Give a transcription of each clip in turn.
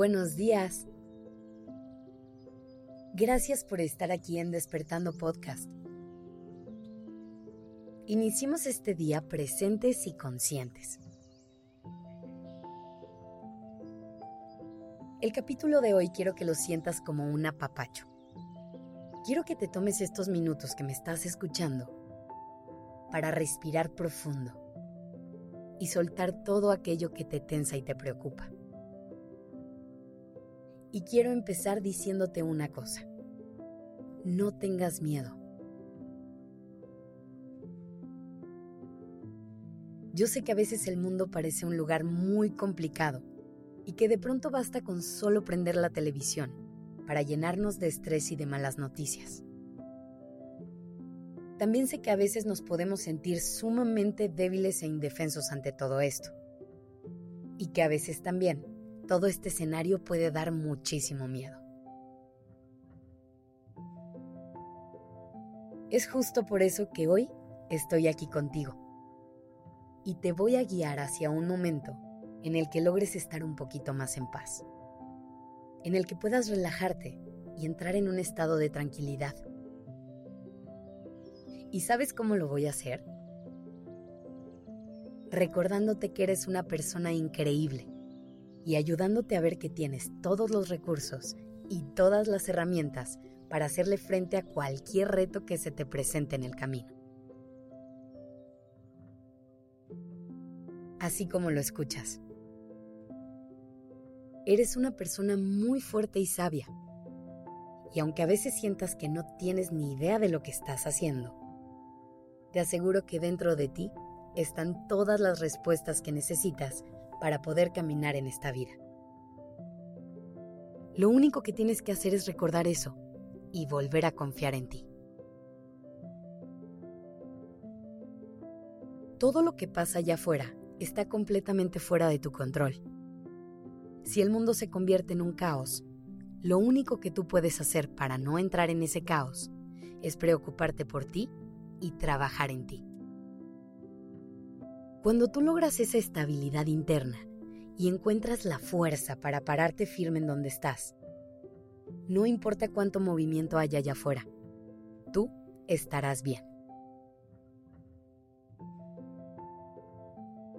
Buenos días. Gracias por estar aquí en Despertando Podcast. Iniciemos este día presentes y conscientes. El capítulo de hoy quiero que lo sientas como un apapacho. Quiero que te tomes estos minutos que me estás escuchando para respirar profundo y soltar todo aquello que te tensa y te preocupa. Y quiero empezar diciéndote una cosa. No tengas miedo. Yo sé que a veces el mundo parece un lugar muy complicado y que de pronto basta con solo prender la televisión para llenarnos de estrés y de malas noticias. También sé que a veces nos podemos sentir sumamente débiles e indefensos ante todo esto. Y que a veces también todo este escenario puede dar muchísimo miedo. Es justo por eso que hoy estoy aquí contigo y te voy a guiar hacia un momento en el que logres estar un poquito más en paz, en el que puedas relajarte y entrar en un estado de tranquilidad. ¿Y sabes cómo lo voy a hacer? Recordándote que eres una persona increíble y ayudándote a ver que tienes todos los recursos y todas las herramientas para hacerle frente a cualquier reto que se te presente en el camino. Así como lo escuchas. Eres una persona muy fuerte y sabia. Y aunque a veces sientas que no tienes ni idea de lo que estás haciendo, te aseguro que dentro de ti están todas las respuestas que necesitas para poder caminar en esta vida. Lo único que tienes que hacer es recordar eso y volver a confiar en ti. Todo lo que pasa allá afuera está completamente fuera de tu control. Si el mundo se convierte en un caos, lo único que tú puedes hacer para no entrar en ese caos es preocuparte por ti y trabajar en ti. Cuando tú logras esa estabilidad interna y encuentras la fuerza para pararte firme en donde estás, no importa cuánto movimiento haya allá afuera, tú estarás bien.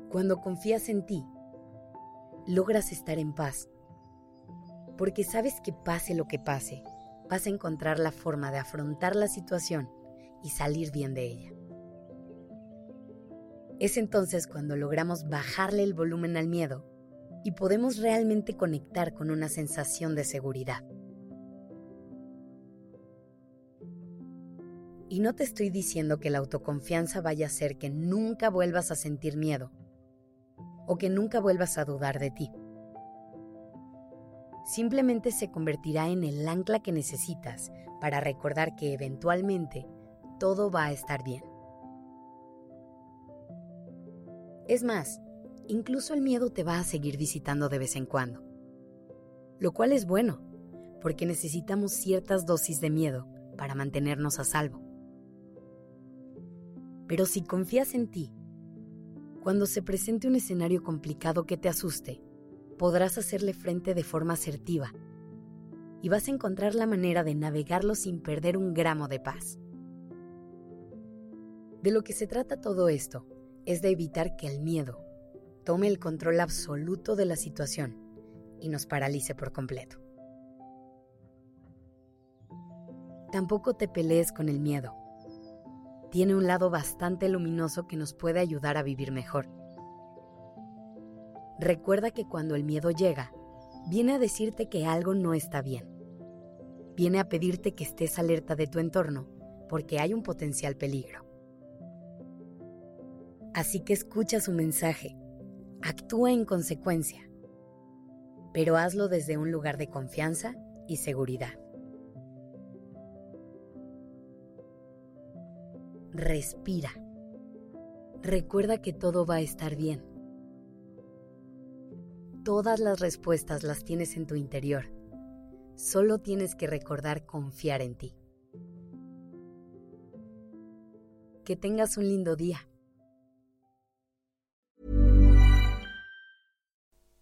Cuando confías en ti, logras estar en paz, porque sabes que pase lo que pase, vas a encontrar la forma de afrontar la situación y salir bien de ella. Es entonces cuando logramos bajarle el volumen al miedo y podemos realmente conectar con una sensación de seguridad. Y no te estoy diciendo que la autoconfianza vaya a hacer que nunca vuelvas a sentir miedo o que nunca vuelvas a dudar de ti. Simplemente se convertirá en el ancla que necesitas para recordar que eventualmente todo va a estar bien. Es más, incluso el miedo te va a seguir visitando de vez en cuando. Lo cual es bueno, porque necesitamos ciertas dosis de miedo para mantenernos a salvo. Pero si confías en ti, cuando se presente un escenario complicado que te asuste, podrás hacerle frente de forma asertiva y vas a encontrar la manera de navegarlo sin perder un gramo de paz. De lo que se trata todo esto es de evitar que el miedo tome el control absoluto de la situación y nos paralice por completo. Tampoco te pelees con el miedo. Tiene un lado bastante luminoso que nos puede ayudar a vivir mejor. Recuerda que cuando el miedo llega, viene a decirte que algo no está bien. Viene a pedirte que estés alerta de tu entorno porque hay un potencial peligro. Así que escucha su mensaje, actúa en consecuencia, pero hazlo desde un lugar de confianza y seguridad. Respira. Recuerda que todo va a estar bien. Todas las respuestas las tienes en tu interior. Solo tienes que recordar confiar en ti. Que tengas un lindo día.